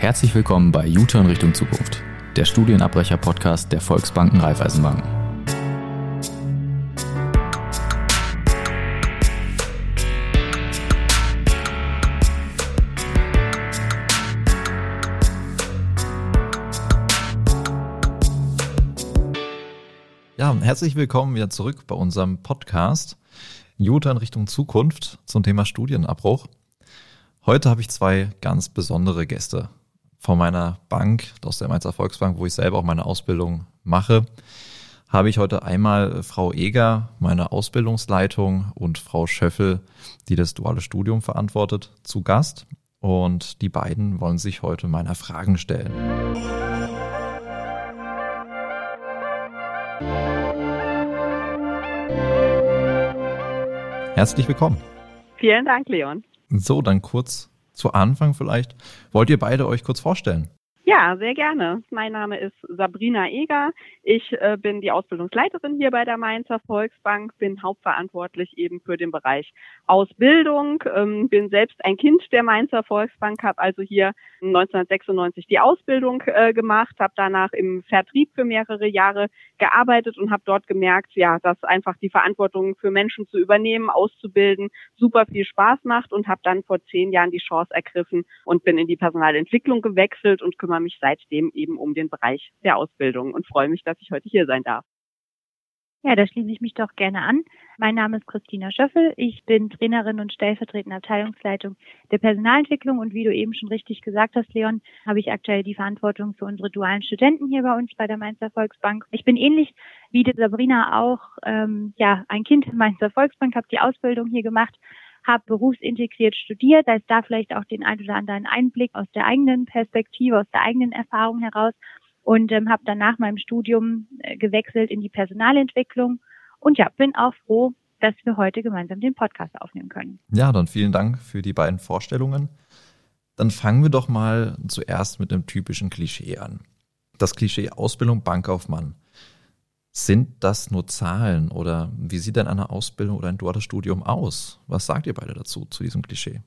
Herzlich willkommen bei U-Turn Richtung Zukunft, der Studienabbrecher-Podcast der Volksbanken Raiffeisenbanken. Ja, herzlich willkommen wieder zurück bei unserem Podcast U-Turn Richtung Zukunft zum Thema Studienabbruch. Heute habe ich zwei ganz besondere Gäste von meiner Bank, aus der Mainzer Volksbank, wo ich selber auch meine Ausbildung mache, habe ich heute einmal Frau Eger, meine Ausbildungsleitung, und Frau Schöffel, die das duale Studium verantwortet, zu Gast. Und die beiden wollen sich heute meiner Fragen stellen. Herzlich willkommen. Vielen Dank, Leon. So, dann kurz zu Anfang vielleicht, wollt ihr beide euch kurz vorstellen? Ja, sehr gerne. Mein Name ist Sabrina Eger. Ich äh, bin die Ausbildungsleiterin hier bei der Mainzer Volksbank, bin hauptverantwortlich eben für den Bereich Ausbildung, ähm, bin selbst ein Kind der Mainzer Volksbank, habe also hier 1996 die Ausbildung äh, gemacht, habe danach im Vertrieb für mehrere Jahre gearbeitet und habe dort gemerkt, ja, dass einfach die Verantwortung für Menschen zu übernehmen, auszubilden, super viel Spaß macht und habe dann vor zehn Jahren die Chance ergriffen und bin in die Personalentwicklung gewechselt und kümmere mich seitdem eben um den Bereich der Ausbildung und freue mich, dass ich heute hier sein darf. Ja, da schließe ich mich doch gerne an. Mein Name ist Christina Schöffel. Ich bin Trainerin und stellvertretende Abteilungsleitung der Personalentwicklung und wie du eben schon richtig gesagt hast, Leon, habe ich aktuell die Verantwortung für unsere dualen Studenten hier bei uns bei der Mainzer Volksbank. Ich bin ähnlich wie die Sabrina auch ähm, ja ein Kind der Mainzer Volksbank, habe die Ausbildung hier gemacht, habe berufsintegriert studiert, da ist da vielleicht auch den ein oder anderen Einblick aus der eigenen Perspektive, aus der eigenen Erfahrung heraus und ähm, habe dann nach meinem Studium äh, gewechselt in die Personalentwicklung und ja, bin auch froh, dass wir heute gemeinsam den Podcast aufnehmen können. Ja, dann vielen Dank für die beiden Vorstellungen. Dann fangen wir doch mal zuerst mit einem typischen Klischee an. Das Klischee Ausbildung Bankaufmann. Sind das nur Zahlen oder wie sieht denn eine Ausbildung oder ein duales Studium aus? Was sagt ihr beide dazu, zu diesem Klischee?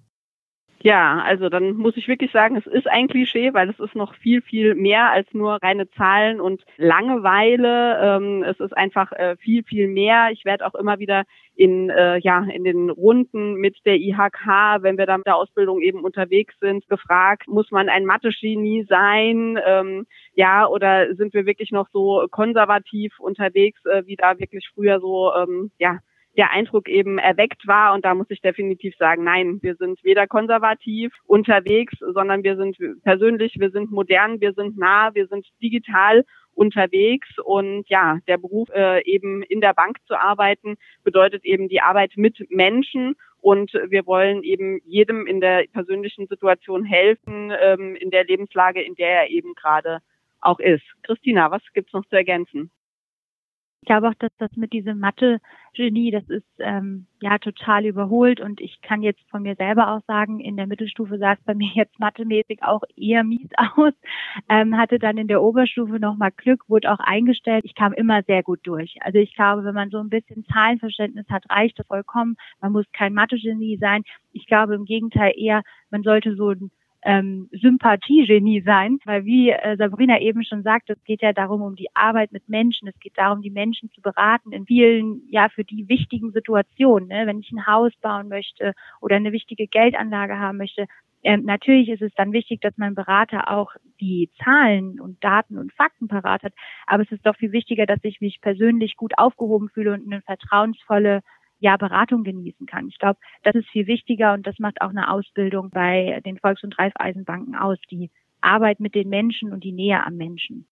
Ja, also dann muss ich wirklich sagen, es ist ein Klischee, weil es ist noch viel, viel mehr als nur reine Zahlen und Langeweile. Ähm, es ist einfach äh, viel, viel mehr. Ich werde auch immer wieder in, äh, ja, in den Runden mit der IHK, wenn wir da mit der Ausbildung eben unterwegs sind, gefragt, muss man ein Mathe-Genie sein? Ähm, ja, oder sind wir wirklich noch so konservativ unterwegs, äh, wie da wirklich früher so, ähm, ja, der Eindruck eben erweckt war. Und da muss ich definitiv sagen, nein, wir sind weder konservativ unterwegs, sondern wir sind persönlich, wir sind modern, wir sind nah, wir sind digital unterwegs und ja, der Beruf äh, eben in der Bank zu arbeiten bedeutet eben die Arbeit mit Menschen und wir wollen eben jedem in der persönlichen Situation helfen, ähm, in der Lebenslage, in der er eben gerade auch ist. Christina, was gibt's noch zu ergänzen? Ich glaube auch, dass das mit diesem Mathe-Genie, das ist ähm, ja total überholt und ich kann jetzt von mir selber auch sagen, in der Mittelstufe sah es bei mir jetzt mathemäßig auch eher mies aus, ähm, hatte dann in der Oberstufe nochmal Glück, wurde auch eingestellt. Ich kam immer sehr gut durch. Also ich glaube, wenn man so ein bisschen Zahlenverständnis hat, reicht das vollkommen. Man muss kein Mathe-Genie sein. Ich glaube im Gegenteil eher, man sollte so ein ähm, Sympathiegenie sein, weil wie äh, Sabrina eben schon sagt, es geht ja darum, um die Arbeit mit Menschen, es geht darum, die Menschen zu beraten in vielen, ja, für die wichtigen Situationen. Ne? Wenn ich ein Haus bauen möchte oder eine wichtige Geldanlage haben möchte, ähm, natürlich ist es dann wichtig, dass mein Berater auch die Zahlen und Daten und Fakten parat hat, aber es ist doch viel wichtiger, dass ich mich persönlich gut aufgehoben fühle und eine vertrauensvolle ja, Beratung genießen kann. Ich glaube, das ist viel wichtiger und das macht auch eine Ausbildung bei den Volks- und Raiffeisenbanken aus, die Arbeit mit den Menschen und die Nähe am Menschen.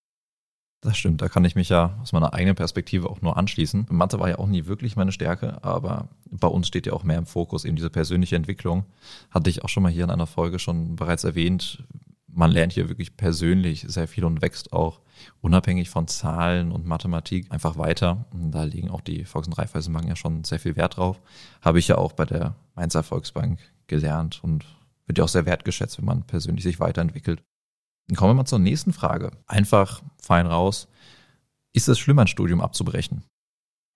Das stimmt, da kann ich mich ja aus meiner eigenen Perspektive auch nur anschließen. Mathe war ja auch nie wirklich meine Stärke, aber bei uns steht ja auch mehr im Fokus eben diese persönliche Entwicklung. Hatte ich auch schon mal hier in einer Folge schon bereits erwähnt, man lernt hier wirklich persönlich sehr viel und wächst auch unabhängig von Zahlen und Mathematik einfach weiter. Und da legen auch die Volks- und Raiffeisenbanken ja schon sehr viel Wert drauf. Habe ich ja auch bei der Mainzer Volksbank gelernt und wird ja auch sehr wertgeschätzt, wenn man persönlich sich weiterentwickelt. Dann kommen wir mal zur nächsten Frage. Einfach fein raus. Ist es schlimm, ein Studium abzubrechen?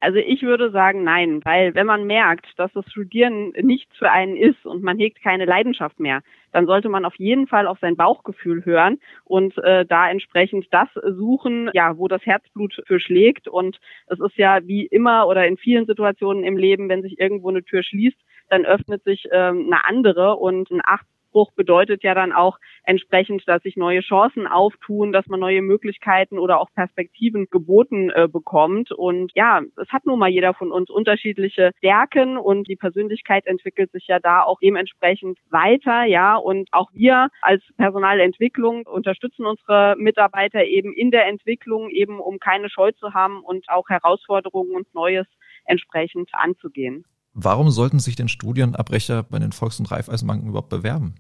Also ich würde sagen, nein, weil wenn man merkt, dass das Studieren nichts für einen ist und man hegt keine Leidenschaft mehr, dann sollte man auf jeden Fall auf sein Bauchgefühl hören und äh, da entsprechend das suchen, ja, wo das Herzblut für schlägt. Und es ist ja wie immer oder in vielen Situationen im Leben, wenn sich irgendwo eine Tür schließt, dann öffnet sich ähm, eine andere und ein 80 Durchbruch bedeutet ja dann auch entsprechend, dass sich neue Chancen auftun, dass man neue Möglichkeiten oder auch Perspektiven geboten äh, bekommt. Und ja, es hat nun mal jeder von uns unterschiedliche Stärken und die Persönlichkeit entwickelt sich ja da auch dementsprechend weiter. Ja, und auch wir als Personalentwicklung unterstützen unsere Mitarbeiter eben in der Entwicklung, eben um keine Scheu zu haben und auch Herausforderungen und Neues entsprechend anzugehen. Warum sollten sich denn Studienabbrecher bei den Volks- und Raiffeisenbanken überhaupt bewerben?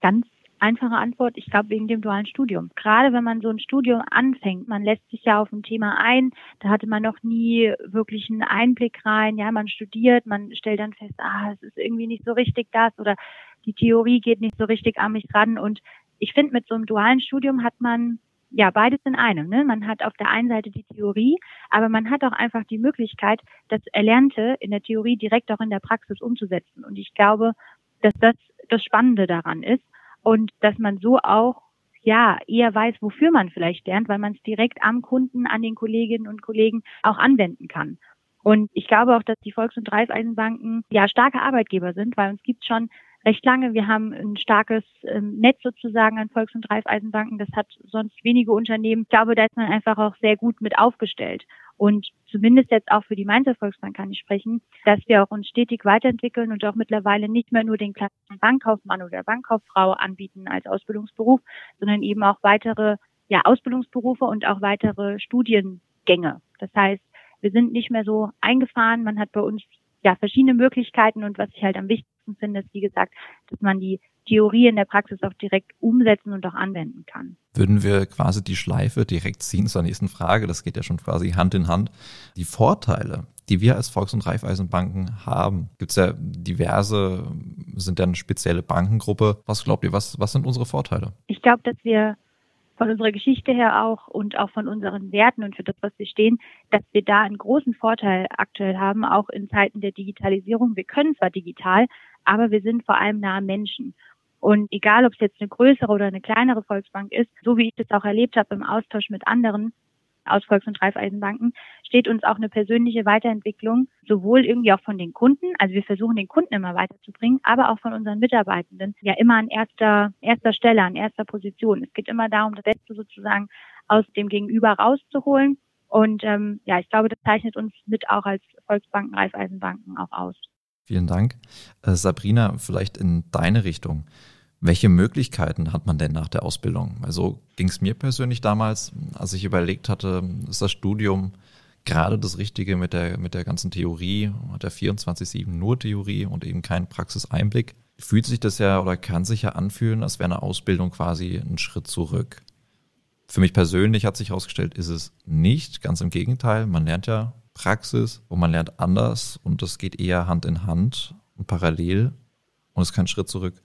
Ganz einfache Antwort, ich glaube wegen dem dualen Studium. Gerade wenn man so ein Studium anfängt, man lässt sich ja auf ein Thema ein, da hatte man noch nie wirklich einen Einblick rein, ja, man studiert, man stellt dann fest, ah, es ist irgendwie nicht so richtig das oder die Theorie geht nicht so richtig an mich ran und ich finde, mit so einem dualen Studium hat man ja, beides in einem. Ne? Man hat auf der einen Seite die Theorie, aber man hat auch einfach die Möglichkeit, das Erlernte in der Theorie direkt auch in der Praxis umzusetzen. Und ich glaube, dass das das Spannende daran ist und dass man so auch ja eher weiß, wofür man vielleicht lernt, weil man es direkt am Kunden, an den Kolleginnen und Kollegen auch anwenden kann. Und ich glaube auch, dass die Volks- und Raiffeisenbanken ja starke Arbeitgeber sind, weil uns gibt schon recht lange. Wir haben ein starkes ähm, Netz sozusagen an Volks- und Raiffeisenbanken. Das hat sonst wenige Unternehmen. Ich glaube, da ist man einfach auch sehr gut mit aufgestellt. Und zumindest jetzt auch für die Mainzer Volksbank kann ich sprechen, dass wir auch uns stetig weiterentwickeln und auch mittlerweile nicht mehr nur den klassischen Bankkaufmann oder Bankkauffrau anbieten als Ausbildungsberuf, sondern eben auch weitere ja, Ausbildungsberufe und auch weitere Studiengänge. Das heißt, wir sind nicht mehr so eingefahren. Man hat bei uns ja verschiedene Möglichkeiten und was ich halt am wichtigsten finde, ist wie gesagt, dass man die Theorie in der Praxis auch direkt umsetzen und auch anwenden kann. Würden wir quasi die Schleife direkt ziehen zur nächsten Frage, das geht ja schon quasi Hand in Hand. Die Vorteile, die wir als Volks- und Raiffeisenbanken haben, gibt es ja diverse, sind ja eine spezielle Bankengruppe. Was glaubt ihr, was, was sind unsere Vorteile? Ich glaube, dass wir von unserer Geschichte her auch und auch von unseren Werten und für das, was wir stehen, dass wir da einen großen Vorteil aktuell haben, auch in Zeiten der Digitalisierung. Wir können zwar digital, aber wir sind vor allem nahe Menschen. Und egal, ob es jetzt eine größere oder eine kleinere Volksbank ist, so wie ich das auch erlebt habe im Austausch mit anderen, aus Volks- und Raiffeisenbanken, steht uns auch eine persönliche Weiterentwicklung, sowohl irgendwie auch von den Kunden, also wir versuchen den Kunden immer weiterzubringen, aber auch von unseren Mitarbeitenden, ja immer an erster, erster Stelle, an erster Position. Es geht immer darum, das Beste sozusagen aus dem Gegenüber rauszuholen. Und ähm, ja, ich glaube, das zeichnet uns mit auch als Volksbanken, Raiffeisenbanken auch aus. Vielen Dank. Äh, Sabrina, vielleicht in deine Richtung. Welche Möglichkeiten hat man denn nach der Ausbildung? Also ging es mir persönlich damals, als ich überlegt hatte, ist das Studium gerade das Richtige mit der, mit der ganzen Theorie, hat der 24-7 nur Theorie und eben keinen Praxiseinblick. Fühlt sich das ja oder kann sich ja anfühlen, als wäre eine Ausbildung quasi ein Schritt zurück. Für mich persönlich hat sich herausgestellt, ist es nicht. Ganz im Gegenteil, man lernt ja Praxis und man lernt anders und das geht eher Hand in Hand und parallel und ist kein Schritt zurück.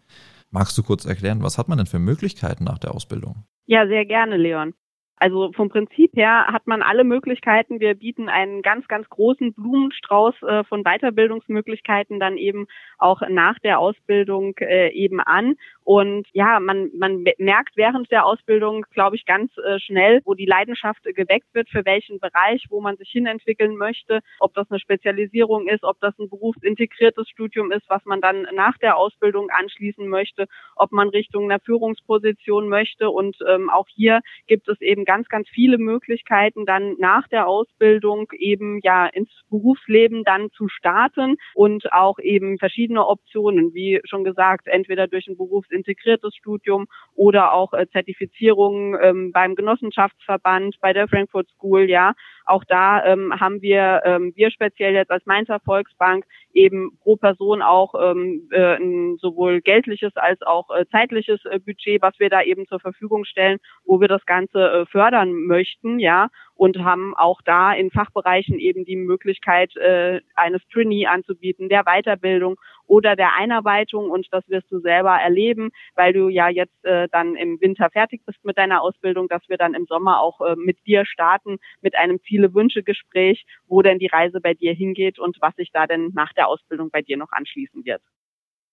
Magst du kurz erklären, was hat man denn für Möglichkeiten nach der Ausbildung? Ja, sehr gerne, Leon. Also vom Prinzip her hat man alle Möglichkeiten. Wir bieten einen ganz, ganz großen Blumenstrauß äh, von Weiterbildungsmöglichkeiten dann eben auch nach der Ausbildung äh, eben an. Und ja, man, man merkt während der Ausbildung, glaube ich, ganz äh, schnell, wo die Leidenschaft geweckt wird, für welchen Bereich, wo man sich hinentwickeln möchte, ob das eine Spezialisierung ist, ob das ein berufsintegriertes Studium ist, was man dann nach der Ausbildung anschließen möchte, ob man Richtung einer Führungsposition möchte. Und ähm, auch hier gibt es eben ganz, ganz viele Möglichkeiten, dann nach der Ausbildung eben ja ins Berufsleben dann zu starten und auch eben verschiedene Optionen, wie schon gesagt, entweder durch ein berufsintegriertes Studium oder auch äh, Zertifizierungen ähm, beim Genossenschaftsverband, bei der Frankfurt School, ja. Auch da ähm, haben wir, ähm, wir speziell jetzt als Mainzer Volksbank eben pro Person auch ähm, äh, ein sowohl geldliches als auch äh, zeitliches äh, Budget, was wir da eben zur Verfügung stellen, wo wir das Ganze äh, fördern möchten, ja. und haben auch da in Fachbereichen eben die Möglichkeit äh, eines Trainee anzubieten, der Weiterbildung oder der Einarbeitung und das wirst du selber erleben, weil du ja jetzt äh, dann im Winter fertig bist mit deiner Ausbildung, dass wir dann im Sommer auch äh, mit dir starten mit einem Ziele-Wünsche-Gespräch, wo denn die Reise bei dir hingeht und was sich da denn nach der Ausbildung bei dir noch anschließen wird.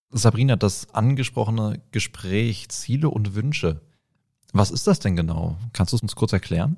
Sabrina, das angesprochene Gespräch Ziele und Wünsche. Was ist das denn genau? Kannst du es uns kurz erklären?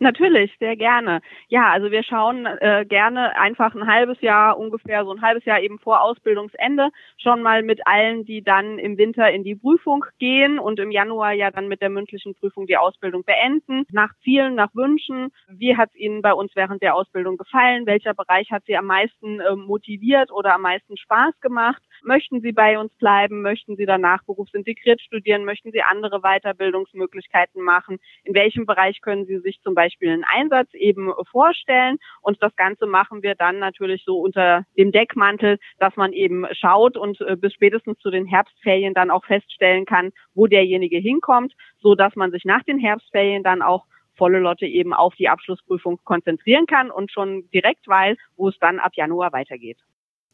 Natürlich, sehr gerne. Ja, also wir schauen äh, gerne einfach ein halbes Jahr, ungefähr so ein halbes Jahr eben vor Ausbildungsende, schon mal mit allen, die dann im Winter in die Prüfung gehen und im Januar ja dann mit der mündlichen Prüfung die Ausbildung beenden, nach Zielen, nach Wünschen. Wie hat es Ihnen bei uns während der Ausbildung gefallen? Welcher Bereich hat Sie am meisten äh, motiviert oder am meisten Spaß gemacht? Möchten Sie bei uns bleiben? Möchten Sie danach berufsintegriert studieren? Möchten Sie andere Weiterbildungsmöglichkeiten machen? In welchem Bereich können Sie sich zum Beispiel einen Einsatz eben vorstellen? Und das Ganze machen wir dann natürlich so unter dem Deckmantel, dass man eben schaut und äh, bis spätestens zu den Herbstferien dann auch feststellen kann, wo derjenige hinkommt, so dass man sich nach den Herbstferien dann auch volle Lotte eben auf die Abschlussprüfung konzentrieren kann und schon direkt weiß, wo es dann ab Januar weitergeht.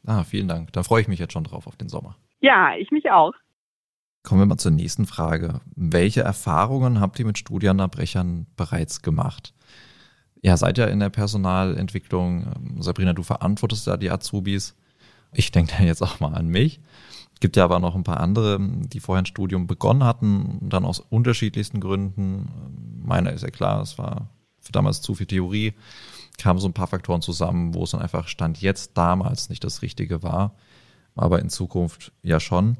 Ah, vielen Dank. Da freue ich mich jetzt schon drauf auf den Sommer. Ja, ich mich auch. Kommen wir mal zur nächsten Frage. Welche Erfahrungen habt ihr mit Studienabbrechern bereits gemacht? Ja, seid ja in der Personalentwicklung. Sabrina, du verantwortest ja die Azubis. Ich denke da jetzt auch mal an mich. Es gibt ja aber noch ein paar andere, die vorher ein Studium begonnen hatten, dann aus unterschiedlichsten Gründen. Meiner ist ja klar, es war für damals zu viel Theorie kamen so ein paar Faktoren zusammen, wo es dann einfach Stand jetzt damals nicht das Richtige war, aber in Zukunft ja schon.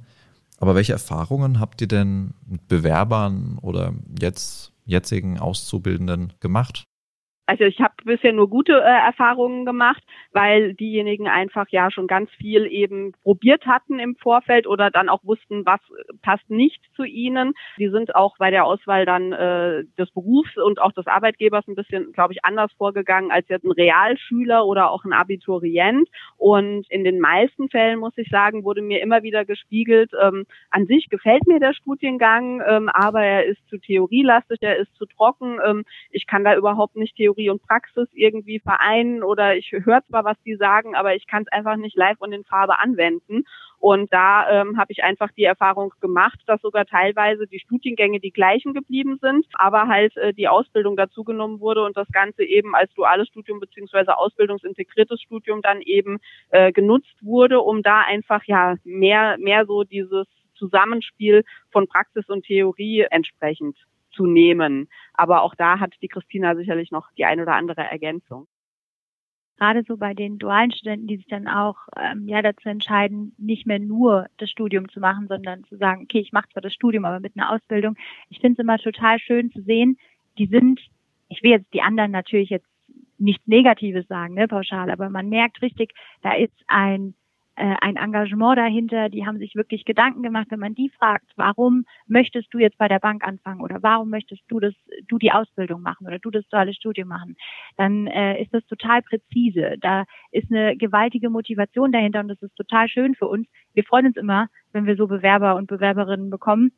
Aber welche Erfahrungen habt ihr denn mit Bewerbern oder jetzt jetzigen Auszubildenden gemacht? Also ich habe bisher nur gute äh, Erfahrungen gemacht, weil diejenigen einfach ja schon ganz viel eben probiert hatten im Vorfeld oder dann auch wussten, was passt nicht zu ihnen. Die sind auch bei der Auswahl dann äh, des Berufs und auch des Arbeitgebers ein bisschen, glaube ich, anders vorgegangen als jetzt ein Realschüler oder auch ein Abiturient. Und in den meisten Fällen, muss ich sagen, wurde mir immer wieder gespiegelt, ähm, an sich gefällt mir der Studiengang, ähm, aber er ist zu theorielastig, er ist zu trocken. Ähm, ich kann da überhaupt nicht Theorie Theorie und Praxis irgendwie vereinen oder ich höre zwar, was die sagen, aber ich kann es einfach nicht live und in Farbe anwenden. Und da ähm, habe ich einfach die Erfahrung gemacht, dass sogar teilweise die Studiengänge die gleichen geblieben sind, aber halt äh, die Ausbildung dazugenommen wurde und das Ganze eben als duales Studium beziehungsweise ausbildungsintegriertes Studium dann eben äh, genutzt wurde, um da einfach ja mehr, mehr so dieses Zusammenspiel von Praxis und Theorie entsprechend zu nehmen. Aber auch da hat die Christina sicherlich noch die ein oder andere Ergänzung. Gerade so bei den dualen Studenten, die sich dann auch ähm, ja dazu entscheiden, nicht mehr nur das Studium zu machen, sondern zu sagen, okay, ich mache zwar das Studium, aber mit einer Ausbildung. Ich finde es immer total schön zu sehen, die sind, ich will jetzt die anderen natürlich jetzt nichts Negatives sagen, ne, pauschal, aber man merkt richtig, da ist ein äh, ein Engagement dahinter, die haben sich wirklich Gedanken gemacht, wenn man die fragt, warum möchtest du jetzt bei der Bank anfangen oder warum möchtest du das, du die Ausbildung machen oder du das duale Studium machen, dann äh, ist das total präzise. Da ist eine gewaltige Motivation dahinter und das ist total schön für uns. Wir freuen uns immer, wenn wir so Bewerber und Bewerberinnen bekommen,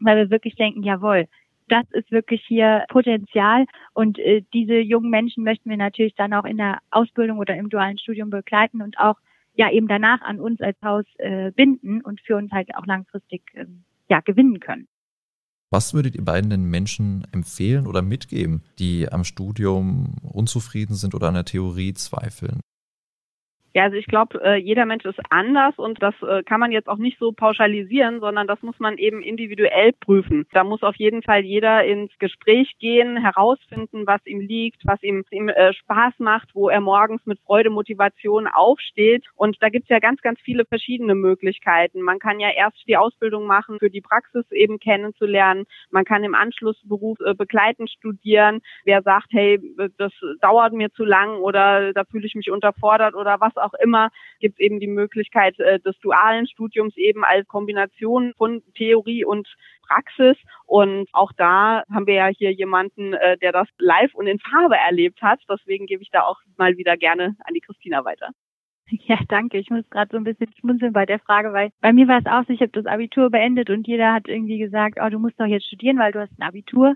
weil wir wirklich denken, jawohl, das ist wirklich hier Potenzial und äh, diese jungen Menschen möchten wir natürlich dann auch in der Ausbildung oder im dualen Studium begleiten und auch ja eben danach an uns als Haus äh, binden und für uns halt auch langfristig äh, ja gewinnen können. Was würdet ihr beiden den Menschen empfehlen oder mitgeben, die am Studium unzufrieden sind oder an der Theorie zweifeln? Ja, also ich glaube, äh, jeder Mensch ist anders und das äh, kann man jetzt auch nicht so pauschalisieren, sondern das muss man eben individuell prüfen. Da muss auf jeden Fall jeder ins Gespräch gehen, herausfinden, was ihm liegt, was ihm, ihm äh, Spaß macht, wo er morgens mit Freude, Motivation aufsteht. Und da gibt's ja ganz, ganz viele verschiedene Möglichkeiten. Man kann ja erst die Ausbildung machen, für die Praxis eben kennenzulernen. Man kann im Anschlussberuf äh, begleitend studieren. Wer sagt, hey, das dauert mir zu lang oder da fühle ich mich unterfordert oder was auch immer, gibt es eben die Möglichkeit äh, des dualen Studiums eben als Kombination von Theorie und Praxis. Und auch da haben wir ja hier jemanden, äh, der das live und in Farbe erlebt hat. Deswegen gebe ich da auch mal wieder gerne an die Christina weiter. Ja, danke. Ich muss gerade so ein bisschen schmunzeln bei der Frage, weil bei mir war es auch so, ich habe das Abitur beendet und jeder hat irgendwie gesagt, oh, du musst doch jetzt studieren, weil du hast ein Abitur.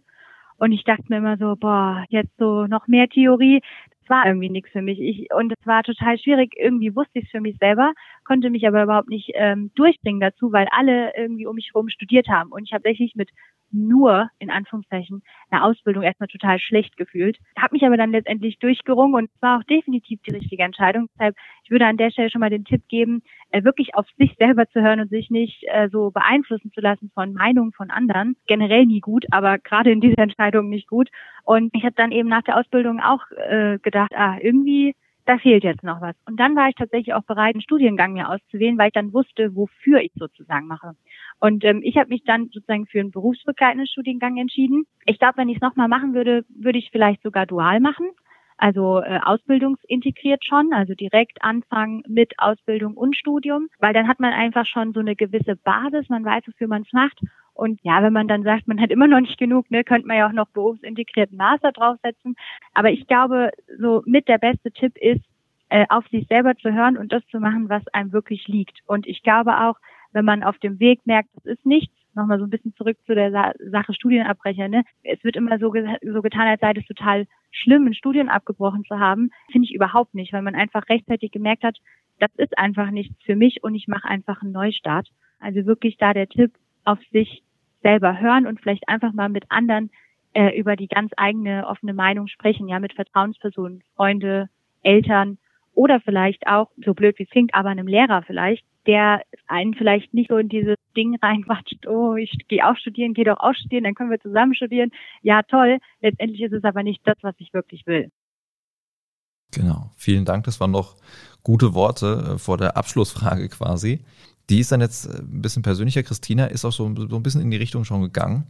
Und ich dachte mir immer so, boah, jetzt so noch mehr Theorie. Das war irgendwie nichts für mich. Ich, und es war total schwierig. Irgendwie wusste ich es für mich selber, konnte mich aber überhaupt nicht ähm, durchbringen dazu, weil alle irgendwie um mich herum studiert haben. Und ich habe tatsächlich mit nur, in Anführungszeichen, eine Ausbildung erstmal total schlecht gefühlt. Habe mich aber dann letztendlich durchgerungen und war auch definitiv die richtige Entscheidung. Deshalb, ich würde an der Stelle schon mal den Tipp geben, äh, wirklich auf sich selber zu hören und sich nicht äh, so beeinflussen zu lassen von Meinungen von anderen. Generell nie gut, aber gerade in dieser Entscheidung nicht gut. Und ich habe dann eben nach der Ausbildung auch äh, gedacht, ah, irgendwie da fehlt jetzt noch was. Und dann war ich tatsächlich auch bereit, einen Studiengang mir auszuwählen, weil ich dann wusste, wofür ich sozusagen mache. Und ähm, ich habe mich dann sozusagen für einen berufsbegleitenden Studiengang entschieden. Ich glaube, wenn ich es nochmal machen würde, würde ich vielleicht sogar dual machen. Also äh, ausbildungsintegriert schon, also direkt anfangen mit Ausbildung und Studium, weil dann hat man einfach schon so eine gewisse Basis, man weiß, wofür man es macht. Und ja, wenn man dann sagt, man hat immer noch nicht genug, ne, könnte man ja auch noch berufsintegrierten Master draufsetzen. Aber ich glaube, so mit der beste Tipp ist, äh, auf sich selber zu hören und das zu machen, was einem wirklich liegt. Und ich glaube auch, wenn man auf dem Weg merkt, das ist nichts, nochmal so ein bisschen zurück zu der Sa Sache Studienabbrecher, ne? Es wird immer so, ge so getan, als sei es total schlimm, ein Studien abgebrochen zu haben. Finde ich überhaupt nicht, weil man einfach rechtzeitig gemerkt hat, das ist einfach nichts für mich und ich mache einfach einen Neustart. Also wirklich da der Tipp, auf sich selber hören und vielleicht einfach mal mit anderen äh, über die ganz eigene offene Meinung sprechen, ja, mit Vertrauenspersonen, Freunde, Eltern oder vielleicht auch, so blöd wie es klingt, aber einem Lehrer vielleicht, der einen vielleicht nicht so in dieses Ding reinquatscht, oh, ich gehe auch studieren, geh doch auch studieren, dann können wir zusammen studieren. Ja, toll. Letztendlich ist es aber nicht das, was ich wirklich will. Genau. Vielen Dank. Das waren noch gute Worte äh, vor der Abschlussfrage quasi. Die ist dann jetzt ein bisschen persönlicher. Christina ist auch so, so ein bisschen in die Richtung schon gegangen.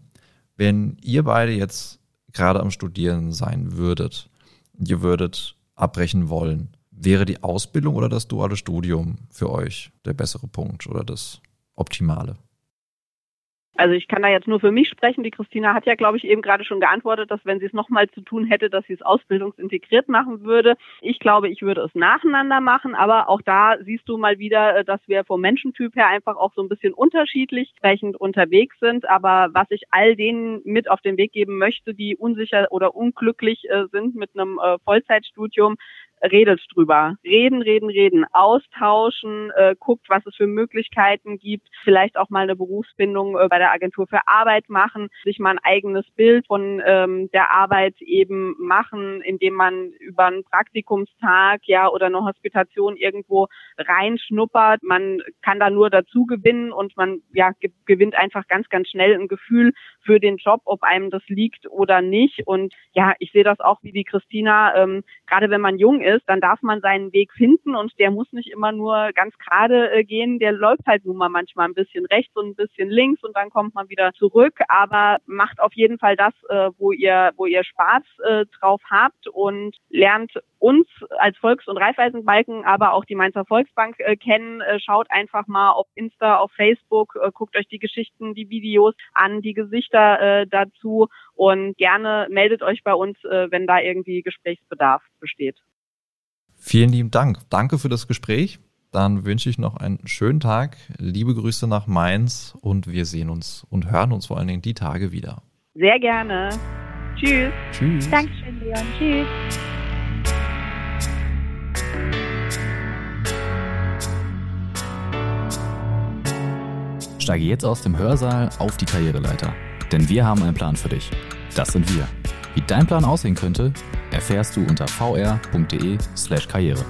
Wenn ihr beide jetzt gerade am Studieren sein würdet, ihr würdet abbrechen wollen, Wäre die Ausbildung oder das duale Studium für euch der bessere Punkt oder das Optimale? Also ich kann da jetzt nur für mich sprechen. Die Christina hat ja, glaube ich, eben gerade schon geantwortet, dass wenn sie es nochmal zu tun hätte, dass sie es ausbildungsintegriert machen würde. Ich glaube, ich würde es nacheinander machen, aber auch da siehst du mal wieder, äh, dass wir vom Menschentyp her einfach auch so ein bisschen unterschiedlich sprechend unterwegs sind. Aber was ich all denen mit auf den Weg geben möchte, die unsicher oder unglücklich äh, sind mit einem äh, Vollzeitstudium, redet drüber. Reden, reden, reden. Austauschen, äh, guckt, was es für Möglichkeiten gibt. Vielleicht auch mal eine Berufsbindung äh, bei der Agentur für Arbeit machen, sich mal ein eigenes Bild von ähm, der Arbeit eben machen, indem man über einen Praktikumstag ja oder eine Hospitation irgendwo reinschnuppert. Man kann da nur dazu gewinnen und man ja gewinnt einfach ganz, ganz schnell ein Gefühl für den Job, ob einem das liegt oder nicht. Und ja, ich sehe das auch wie die Christina, ähm, gerade wenn man jung ist, dann darf man seinen Weg finden und der muss nicht immer nur ganz gerade äh, gehen, der läuft halt nun mal manchmal ein bisschen rechts und ein bisschen links und dann kommt man wieder zurück, aber macht auf jeden Fall das, äh, wo ihr, wo ihr Spaß äh, drauf habt und lernt uns als Volks- und Raiffeisenbalken, aber auch die Mainzer Volksbank äh, kennen. Äh, schaut einfach mal auf Insta, auf Facebook, äh, guckt euch die Geschichten, die Videos an, die Gesichter äh, dazu und gerne meldet euch bei uns, äh, wenn da irgendwie Gesprächsbedarf besteht. Vielen lieben Dank. Danke für das Gespräch. Dann wünsche ich noch einen schönen Tag. Liebe Grüße nach Mainz und wir sehen uns und hören uns vor allen Dingen die Tage wieder. Sehr gerne. Tschüss. Tschüss. Dankeschön, Leon. Tschüss. Steige jetzt aus dem Hörsaal auf die Karriereleiter. Denn wir haben einen Plan für dich. Das sind wir. Wie dein Plan aussehen könnte, erfährst du unter vr.de/karriere.